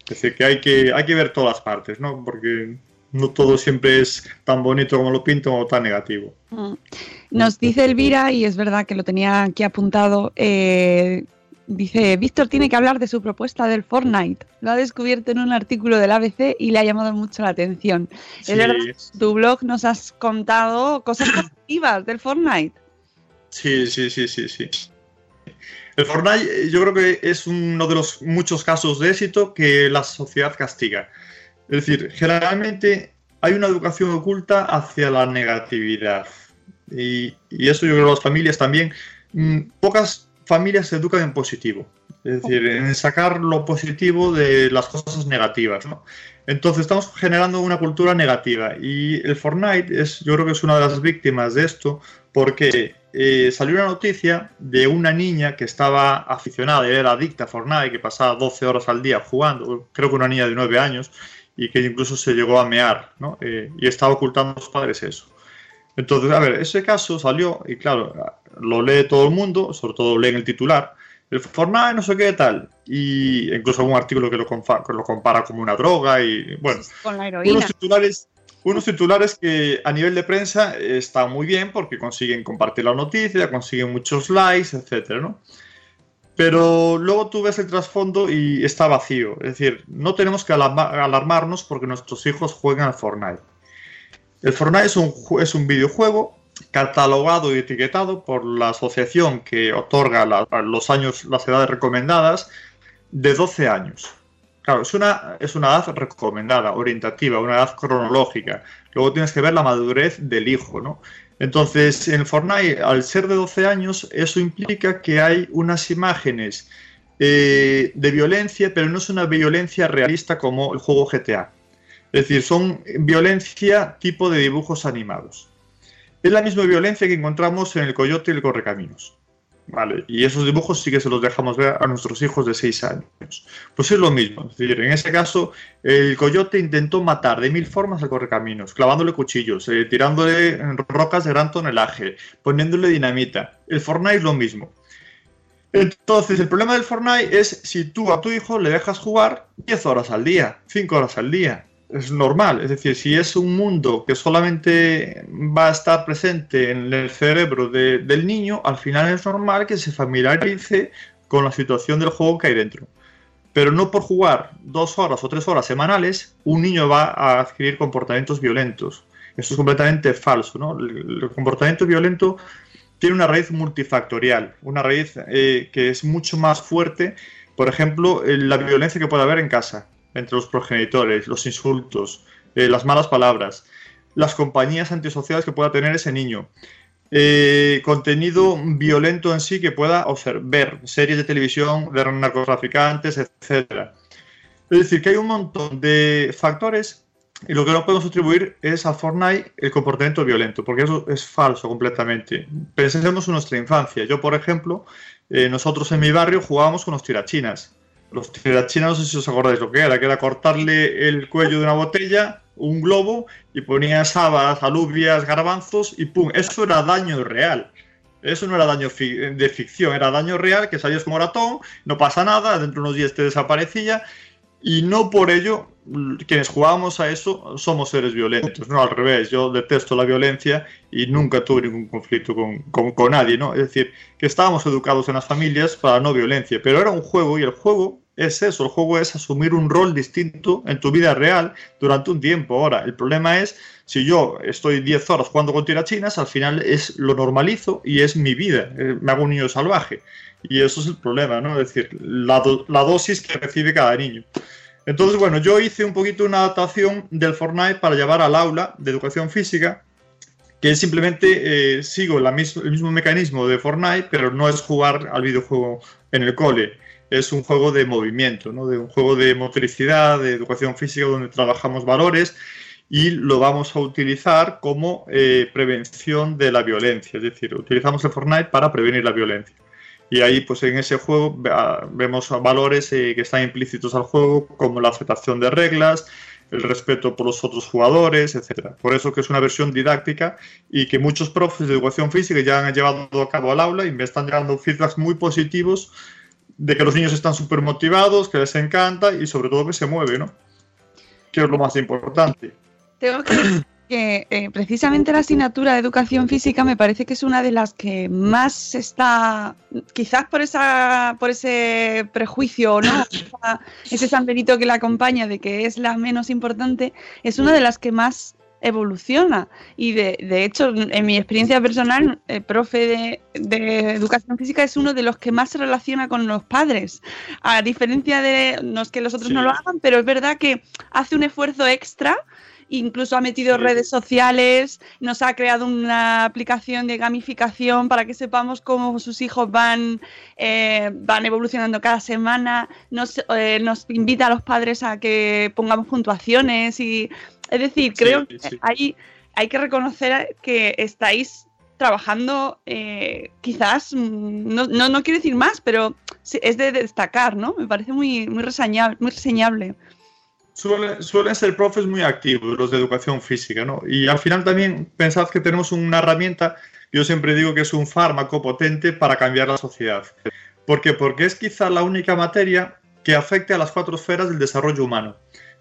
Speaker 3: Es decir, que hay, que hay que ver todas las partes, ¿no? Porque no todo siempre es tan bonito como lo pintan o tan negativo.
Speaker 1: Mm. Nos dice Elvira, y es verdad que lo tenía aquí apuntado, eh, dice, Víctor tiene que hablar de su propuesta del Fortnite. Lo ha descubierto en un artículo del ABC y le ha llamado mucho la atención.
Speaker 3: Sí.
Speaker 1: Es verdad, tu blog nos has contado cosas <clears throat> positivas del Fortnite.
Speaker 3: Sí, sí, sí, sí, sí. El Fortnite eh, yo creo que es uno de los muchos casos de éxito que la sociedad castiga. Es decir, generalmente hay una educación oculta hacia la negatividad. Y, y eso yo creo que las familias también. mm, pocas familias se educan en positivo. Es decir, en sacar lo positivo de las cosas negativas, ¿no? Entonces estamos generando una cultura negativa y el Fortnite es, yo creo que es una de las víctimas de esto porque eh, salió una noticia de una niña que estaba aficionada, era adicta a Fortnite, que pasaba 12 horas al día jugando, creo que una niña de 9 años y que incluso se llegó a mear, ¿no? Eh, y estaba ocultando a los padres eso. Entonces, a ver, ese caso salió y claro, lo lee todo el mundo, sobre todo leen el titular, el Fortnite no sé qué tal, y incluso algún artículo que lo, confa- que lo compara como una droga y bueno,
Speaker 1: Con la heroína.
Speaker 3: unos titulares, unos titulares que a nivel de prensa están muy bien porque consiguen compartir la noticia, consiguen muchos likes, etcétera, ¿no? Pero luego tú ves el trasfondo y está vacío. Es decir, no tenemos que alarmarnos porque nuestros hijos juegan al Fortnite. El Fortnite es un, es un videojuego catalogado y etiquetado por la asociación que otorga los años, las edades recomendadas de 12 años. Claro, es una, es una edad recomendada, orientativa, una edad cronológica. Luego tienes que ver la madurez del hijo, ¿no? Entonces, en Fortnite, al ser de 12 años, eso implica que hay unas imágenes eh, de violencia, pero no es una violencia realista como el juego GTA. Es decir, son violencia tipo de dibujos animados. Es la misma violencia que encontramos en el Coyote y el Correcaminos. Vale, y esos dibujos sí que se los dejamos ver a nuestros hijos de 6 años. Pues es lo mismo. Es decir, en ese caso, el coyote intentó matar de mil formas al correcaminos, clavándole cuchillos, eh, tirándole rocas de gran tonelaje, poniéndole dinamita. El Fortnite es lo mismo. Entonces, el problema del Fortnite es si tú a tu hijo le dejas jugar 10 horas al día, 5 horas al día es normal. Es decir, si es un mundo que solamente va a estar presente en el cerebro del niño, al final es normal que se familiarice con la situación del juego que hay dentro. Pero no por jugar dos horas o tres horas semanales, un niño va a adquirir comportamientos violentos. Esto es completamente falso. ¿no? El, comportamiento violento tiene una raíz multifactorial, una raíz eh, que es mucho más fuerte. Por ejemplo, la violencia que puede haber en casa entre los progenitores, los insultos, eh, las malas palabras, las compañías antisociales que pueda tener ese niño, eh, contenido violento en sí que pueda ver, series de televisión de narcotraficantes, etc. Es decir, que hay un montón de factores y lo que no podemos atribuir es a Fortnite el comportamiento violento, porque eso es falso completamente. Pensemos en nuestra infancia. Yo, por ejemplo, eh, nosotros en mi barrio jugábamos con los tirachinas los tirachinas, no sé si os acordáis lo que era, que era cortarle el cuello de una botella, un globo, y ponías habas, alubias, garbanzos, y pum, eso era daño real. Eso no era daño de ficción, era daño real, que salías como ratón, no pasa nada, dentro de unos días te desaparecía, y no por ello quienes jugábamos a eso somos seres violentos, no al revés, yo detesto la violencia y nunca tuve ningún conflicto con, con, nadie, ¿no? Es decir, que estábamos educados en las familias para no violencia, pero era un juego y el juego es eso, el juego es asumir un rol distinto en tu vida real durante un tiempo. Ahora, el problema es, si yo estoy 10 horas jugando con tirachinas, al final es lo normalizo y es mi vida, eh, me hago un niño salvaje. Y eso es el problema, ¿no? Es decir, la, dosis que recibe cada niño. Entonces, bueno, yo hice un poquito una adaptación del Fortnite para llevar al aula de educación física, que simplemente eh, sigo el mismo mecanismo de Fortnite, pero no es jugar al videojuego en el cole es un juego de movimiento, ¿no? de un juego de motricidad, de educación física, donde trabajamos valores y lo vamos a utilizar como eh, prevención de la violencia. Es decir, utilizamos el Fortnite para prevenir la violencia. Y ahí, pues en ese juego vemos valores eh, que están implícitos al juego, como la aceptación de reglas, el respeto por los otros jugadores, etc. Por eso que es una versión didáctica y que muchos profes de educación física ya han llevado a cabo al aula y me están llegando feedbacks muy positivos de que los niños están súper motivados, que les encanta y sobre todo que se mueve, ¿no? Que es lo más importante.
Speaker 1: Tengo que decir que eh, precisamente la asignatura de educación física me parece que es una de las que más está, quizás por esa, por ese prejuicio, ¿no? ese San Benito que la acompaña de que es la menos importante, es una de las que más evoluciona. Y de, de hecho, en mi experiencia personal, el profe de, educación física es uno de los que más se relaciona con los padres. A diferencia de, no es que los otros no lo hagan, pero es verdad que hace un esfuerzo extra incluso ha metido redes sociales, nos ha creado una aplicación de gamificación para que sepamos cómo sus hijos van, eh, van evolucionando cada semana, nos, eh, nos invita a los padres a que pongamos puntuaciones y es decir, creo que hay, hay que reconocer que estáis trabajando, eh, quizás, mm, no, no, no, quiero decir más, pero es de destacar, ¿no? Me parece muy, muy, reseñable, muy reseñable.
Speaker 3: suelen ser profes muy activos, los de educación física, ¿no? Y al final también pensad que tenemos una herramienta, yo siempre digo que es un fármaco potente para cambiar la sociedad. ¿Por qué? Porque es quizá la única materia que afecte a las cuatro esferas del desarrollo humano.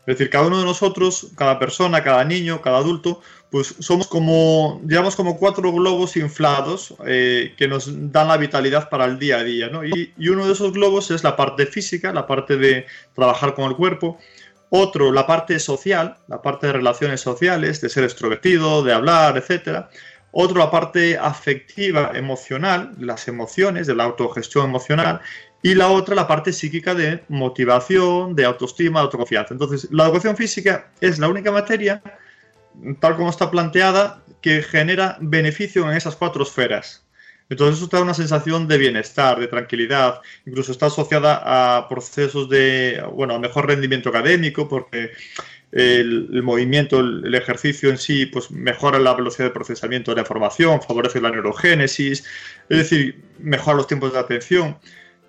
Speaker 3: Es decir, cada uno de nosotros, cada persona, cada niño, cada adulto, pues somos como, digamos, como cuatro globos inflados eh, que nos dan la vitalidad para el día a día, ¿no? Y, y, uno de esos globos es la parte física, la parte de trabajar con el cuerpo. Otro, la parte social, la parte de relaciones sociales, de ser extrovertido, de hablar, etcétera. Otro, la parte afectiva, emocional, las emociones, de la autogestión emocional y la otra la parte psíquica de motivación, de autoestima, de autoconfianza. Entonces, la educación física es la única materia, tal como está planteada, que genera beneficio en esas cuatro esferas. Entonces eso te da una sensación de bienestar, de tranquilidad, incluso está asociada a procesos de, bueno, mejor rendimiento académico, porque el, el, movimiento, el, ejercicio en sí, pues mejora la velocidad de procesamiento de la información, favorece la neurogénesis, es decir, mejora los tiempos de atención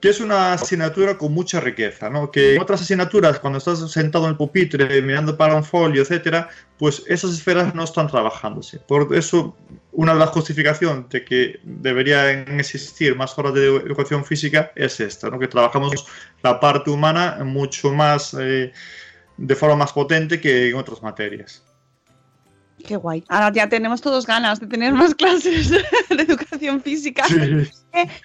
Speaker 3: que es una asignatura con mucha riqueza, ¿no? Que en otras asignaturas, cuando estás sentado en el pupitre mirando para un folio, etcétera, pues esas esferas no están trabajándose. Por eso, una de las justificaciones de que deberían existir más horas de educación física es esta, ¿no? Que trabajamos la parte humana mucho más, eh, de forma más potente que en otras materias.
Speaker 1: Qué guay. Ahora ya tenemos todos ganas de tener más <laughs> clases de educación física. Sí.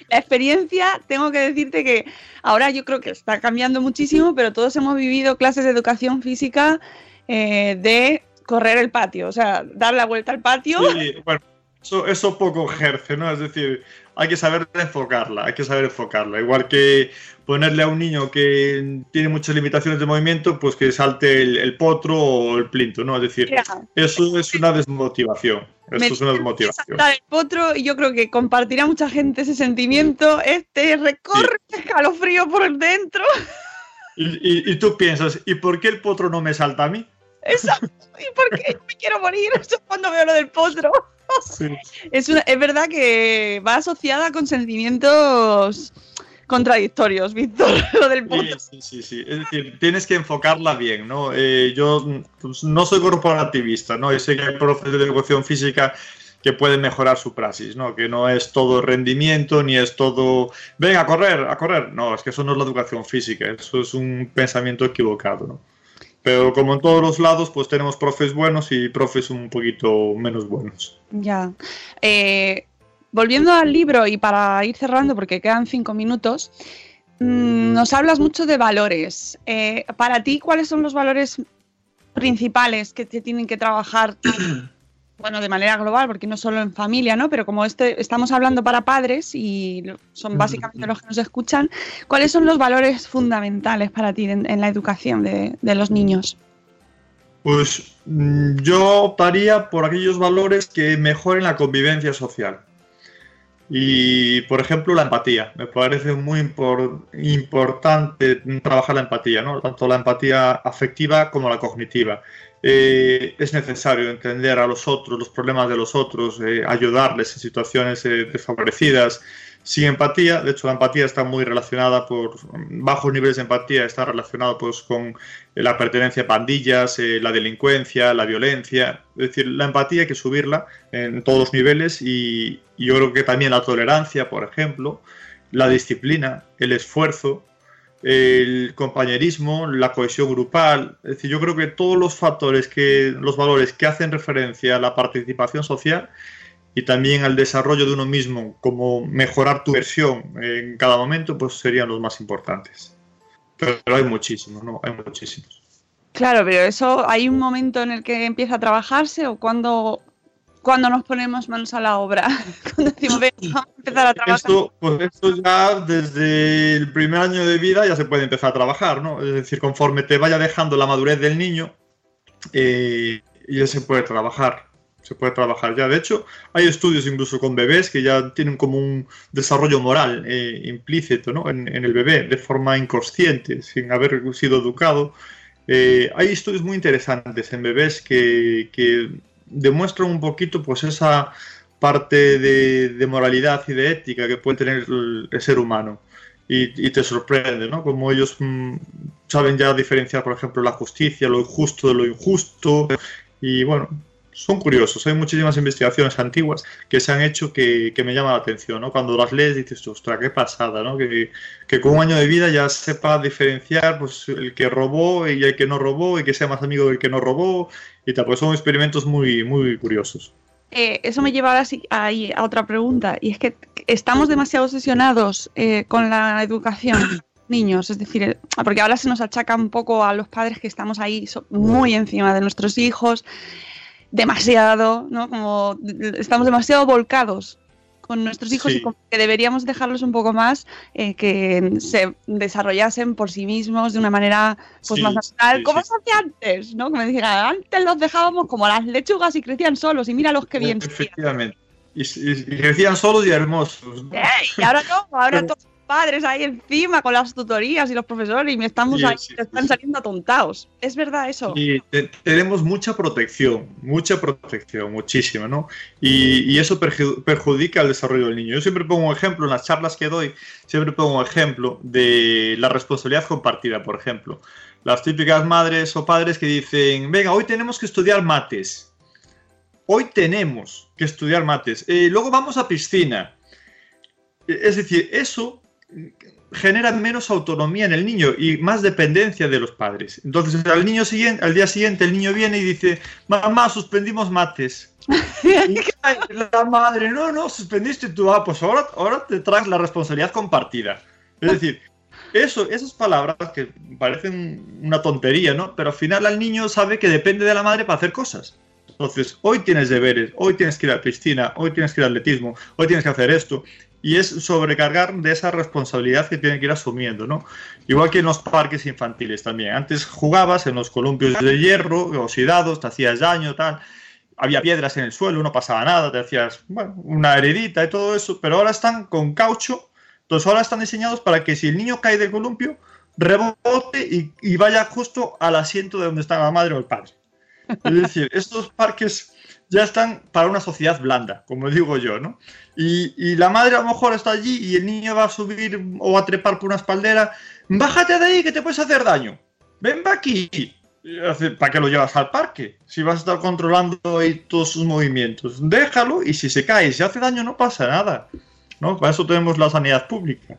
Speaker 1: La experiencia, tengo que decirte que ahora yo creo que está cambiando muchísimo, pero todos hemos vivido clases de educación física eh, de correr el patio, o sea, dar la vuelta al patio.
Speaker 3: Sí, bueno, eso, eso poco ejerce, ¿no? Es decir, hay que saber enfocarla, hay que saber enfocarla. Igual que ponerle a un niño que tiene muchas limitaciones de movimiento, pues que salte el, el potro o el plinto, ¿no? Es decir, eso es una desmotivación. Eso es una desmotivación.
Speaker 1: El potro y yo creo que compartirá mucha gente ese sentimiento, este recorre sí. escalofrío por dentro.
Speaker 3: Y, y, y, tú piensas, ¿y por qué el potro no me salta a mí?
Speaker 1: Exacto, ¿y por qué <laughs> me quiero morir? Eso cuando veo lo del potro. Sí. Es, una, es verdad que va asociada con sentimientos contradictorios, Víctor, <laughs> lo del.
Speaker 3: Sí, sí, sí, Es decir, tienes que enfocarla bien, ¿no? Eh, yo pues, no soy corporativista, ¿no? Y sé que hay profes de educación física que pueden mejorar su praxis, ¿no? Que no es todo rendimiento, ni es todo, venga, a correr, a correr. No, es que eso no es la educación física, eso es un pensamiento equivocado, ¿no? Pero como en todos los lados, pues tenemos profes buenos y profes un poquito menos buenos.
Speaker 1: Ya. Eh, volviendo al libro y para ir cerrando, porque quedan cinco minutos, mmm, nos hablas mucho de valores. Eh, para ti, ¿cuáles son los valores principales que te tienen que trabajar? <clears throat> bueno, de manera global, porque no solo en familia, ¿no? Pero como este, estamos hablando para padres y son básicamente los que nos escuchan, ¿cuáles son los valores fundamentales para ti en, en la educación de, de, los niños?
Speaker 3: Pues mm, yo optaría por aquellos valores que mejoren la convivencia social. Y, por ejemplo, la empatía. Me parece muy impor importante trabajar la empatía, ¿no? Tanto la empatía afectiva como la cognitiva. Eh, es necesario entender a los otros, los problemas de los otros, eh, ayudarles en situaciones eh, desfavorecidas. Sin empatía, de hecho la empatía está muy relacionada por bajos niveles de empatía, está relacionado pues con la pertenencia a pandillas, la delincuencia, la violencia. Es decir, la empatía hay que subirla en todos los niveles y, y yo creo que también la tolerancia, por ejemplo, la disciplina, el esfuerzo, el compañerismo, la cohesión grupal. Es decir, yo creo que todos los factores, que, los valores que hacen referencia a la participación social y también al desarrollo de uno mismo, como mejorar tu versión en cada momento, pues serían los más importantes. Pero, hay muchísimos, ¿no? Hay muchísimos.
Speaker 1: Claro, pero eso, ¿hay un momento en el que empieza a trabajarse o cuando cuando nos ponemos manos a la obra? <laughs> Cuando decimos, vamos a empezar a trabajar.
Speaker 3: Esto, pues esto ya desde el primer año de vida ya se puede empezar a trabajar, ¿no? Es decir, conforme te vaya dejando la madurez del niño, eh, ya se puede trabajar. Se puede trabajar ya. De hecho, hay estudios incluso con bebés que ya tienen como un desarrollo moral eh, implícito ¿no? en, en, el bebé, de forma inconsciente, sin haber sido educado. Eh, hay estudios muy interesantes en bebés que, que demuestran un poquito pues esa parte de, moralidad y de ética que puede tener el, ser humano. Y, te sorprende, ¿no? Como ellos mmm, saben ya diferenciar, por ejemplo, la justicia, lo injusto de lo injusto. Y bueno, son curiosos. Hay muchísimas investigaciones antiguas que se han hecho que, que me llaman la atención, ¿no? Cuando las lees dices, ostras, qué pasada, ¿no? Que, que con un año de vida ya sepa diferenciar pues, el que robó y el que no robó y que sea más amigo del que no robó y tal, pues son experimentos muy, muy curiosos.
Speaker 1: Eh, eso me lleva ahora ahí a otra pregunta, y es que estamos demasiado obsesionados eh, con la educación, <coughs> niños, es decir, porque ahora se nos achaca un poco a los padres que estamos ahí muy encima de nuestros hijos, demasiado, ¿no? Como estamos demasiado volcados con nuestros hijos
Speaker 3: Sí.
Speaker 1: y como que deberíamos dejarlos un poco más eh, que se desarrollasen por sí mismos de una manera pues
Speaker 3: Sí,
Speaker 1: más natural,
Speaker 3: sí,
Speaker 1: como se hacía antes, ¿no? Como decía, antes los dejábamos como las lechugas y crecían solos y míralos qué bien. crecían".
Speaker 3: Efectivamente. Y, y, y crecían solos y hermosos. ¿no?
Speaker 1: ¡Ey! Y ahora no, ahora <laughs> todos los padres ahí encima con las tutorías y los profesores y me estamos
Speaker 3: Sí,
Speaker 1: ahí,
Speaker 3: sí,
Speaker 1: están
Speaker 3: sí.
Speaker 1: saliendo atontados. Es verdad eso.
Speaker 3: Y te- tenemos mucha protección, mucha protección, muchísima, ¿no? Y, y eso perju- perjudica el desarrollo del niño. Yo siempre pongo un ejemplo en las charlas que doy, siempre pongo un ejemplo de la responsabilidad compartida, por ejemplo. Las típicas madres o padres que dicen, venga, hoy tenemos que estudiar mates. Hoy tenemos que estudiar mates. Eh, luego vamos a piscina. Es decir, eso genera menos autonomía en el niño y más dependencia de los padres. Entonces, al niño siguiente, al día siguiente, el niño viene y dice, mamá, suspendimos mates. <laughs> Y ay, la madre, no, no, suspendiste tú, ah, pues ahora, ahora te traes la responsabilidad compartida. Es decir, eso, esas palabras que parecen una tontería, ¿no? Pero al final el niño sabe que depende de la madre para hacer cosas. Entonces, hoy tienes deberes, hoy tienes que ir a la piscina, hoy tienes que ir al atletismo, hoy tienes que hacer esto. Y es sobrecargar de esa responsabilidad que tiene que ir asumiendo, ¿no? Igual que en los parques infantiles también. Antes jugabas en los columpios de hierro, oxidados, te hacías daño, tal. Había piedras en el suelo, no pasaba nada, te hacías bueno, una heredita y todo eso, pero ahora están con caucho, entonces ahora están diseñados para que si el niño cae del columpio, rebote y, y vaya justo al asiento de donde está la madre o el padre. Es decir, estos parques ya están para una sociedad blanda, como digo yo, ¿no? Y, y la madre a lo mejor está allí y el niño va a subir o a trepar por una espaldera. Bájate de ahí que te puedes hacer daño. Ven aquí. ¿Para qué lo llevas al parque? Si vas a estar controlando ahí todos sus movimientos. Déjalo y si se cae y se hace daño no pasa nada. ¿no? Para eso tenemos la sanidad pública.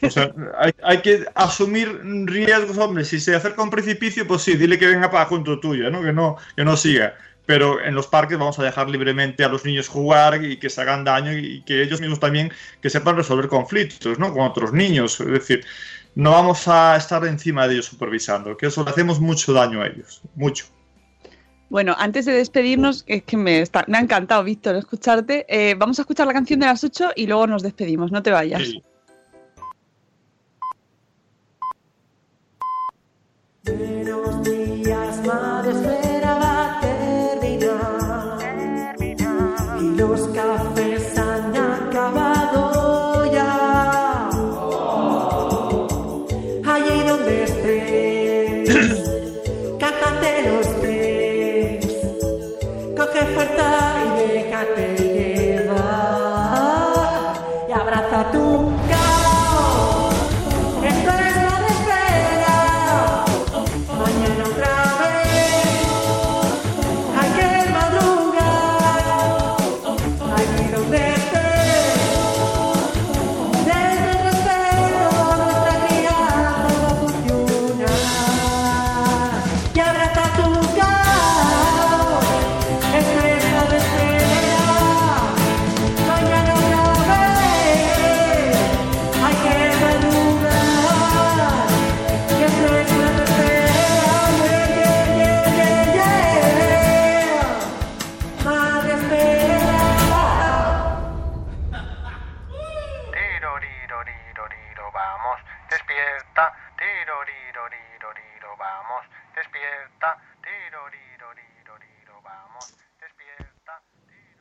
Speaker 3: O sea, <laughs> hay, hay que asumir riesgos, hombre. Si se acerca a un precipicio, pues sí, dile que venga para junto tuyo, ¿no? Que no, que no siga. Pero en los parques vamos a dejar libremente a los niños jugar y que se hagan daño y que ellos mismos también que sepan resolver conflictos, ¿no? Con otros niños. Es decir, no vamos a estar encima de ellos supervisando, que eso le hacemos mucho daño a ellos, mucho.
Speaker 1: Bueno, antes de despedirnos, es que me, está- me ha encantado, Víctor, escucharte. eh, vamos a escuchar la canción de las 8 y luego nos despedimos. No te vayas.
Speaker 3: Sí.
Speaker 4: Buenos días, madre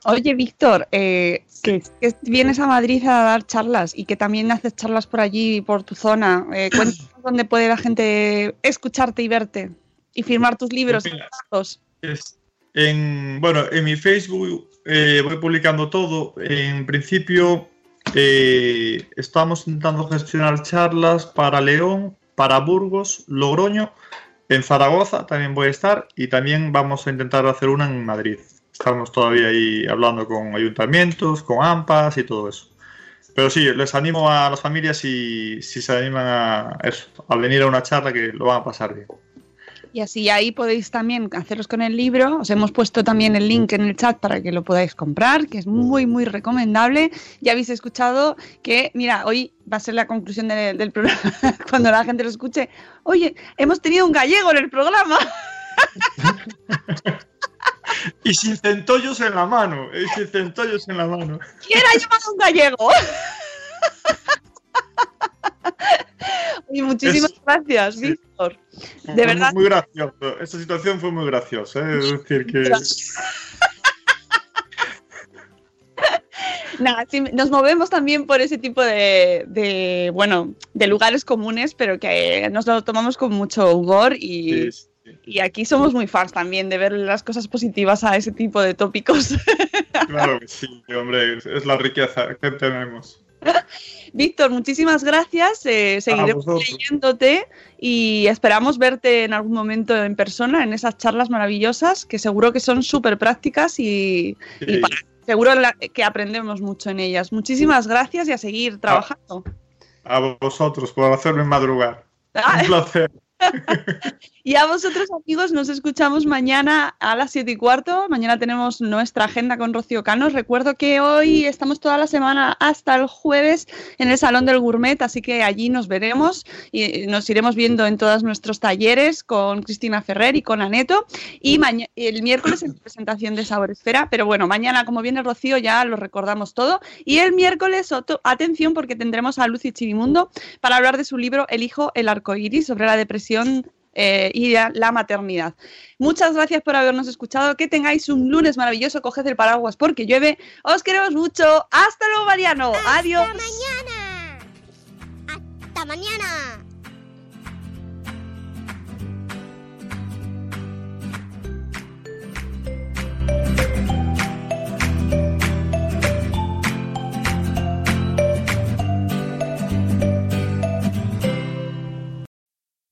Speaker 1: Oye, Víctor, eh, que, que vienes a Madrid a dar charlas y que también haces charlas por allí, por tu zona. Eh, <clears throat> cuéntanos dónde puede la gente escucharte y verte y firmar tus libros.
Speaker 3: en, bueno, en mi Facebook eh, voy publicando todo. En principio eh, estamos intentando gestionar charlas para León, para Burgos, Logroño En Zaragoza también voy a estar y también vamos a intentar hacer una en Madrid. Estamos todavía ahí hablando con ayuntamientos, con AMPAs y todo eso. Pero sí, les animo a las familias si, si se animan a, eso, a venir a una charla que lo van a pasar bien.
Speaker 1: Y así ahí podéis también haceros con el libro. Os hemos puesto también el link en el chat para que lo podáis comprar, que es muy, muy recomendable. Ya habéis escuchado que, mira, hoy va a ser la conclusión de- del programa, <laughs> cuando la gente lo escuche. Oye, hemos tenido un gallego en el programa. <laughs> <laughs>
Speaker 3: Y sin centollos en la mano, y sin centollos en la mano.
Speaker 1: ¿Quién ha llamado un gallego? <laughs> Muchísimas
Speaker 3: Es-
Speaker 1: gracias,
Speaker 3: sí.
Speaker 1: Víctor. De
Speaker 3: muy-
Speaker 1: verdad.
Speaker 3: Muy gracioso. Esta situación fue muy graciosa. ¿eh? Es decir, que. <laughs>
Speaker 1: Nada, sí, nos movemos también por ese tipo de, de, bueno, de lugares comunes, pero que nos lo tomamos con mucho humor y,
Speaker 3: Sí, sí.
Speaker 1: Y aquí somos muy fans también de ver las cosas positivas a ese tipo de tópicos. <laughs>
Speaker 3: Claro que sí, hombre, es, la riqueza que tenemos.
Speaker 1: Víctor, muchísimas gracias. eh, seguiremos leyéndote y esperamos verte en algún momento en persona en esas charlas maravillosas que seguro que son súper prácticas y, y
Speaker 3: Sí.
Speaker 1: para- seguro la- que aprendemos mucho en ellas. Muchísimas gracias y a seguir trabajando.
Speaker 3: A vosotros por hacerme madrugar.
Speaker 1: Ah,
Speaker 3: Un placer. <laughs>
Speaker 1: Y a vosotros, amigos, nos escuchamos mañana a las 7 y cuarto. Mañana tenemos nuestra agenda con Rocío Cano. Recuerdo que hoy estamos toda la semana hasta el jueves en el Salón del Gourmet, así que allí nos veremos y nos iremos viendo en todos nuestros talleres con Cristina Ferrer y con Aneto. Y el miércoles en presentación de Sabor Esfera. Pero bueno, mañana, como viene Rocío, ya lo recordamos todo. Y el miércoles, atención, porque tendremos a Lucy Chivimundo para hablar de su libro El hijo, el arco iris sobre la depresión eh, y la, la maternidad. Muchas gracias por habernos escuchado. Que tengáis un lunes maravilloso. Coged el paraguas porque llueve. Os queremos mucho. Hasta luego, Mariano. Adiós.
Speaker 5: mañana! ¡Hasta mañana!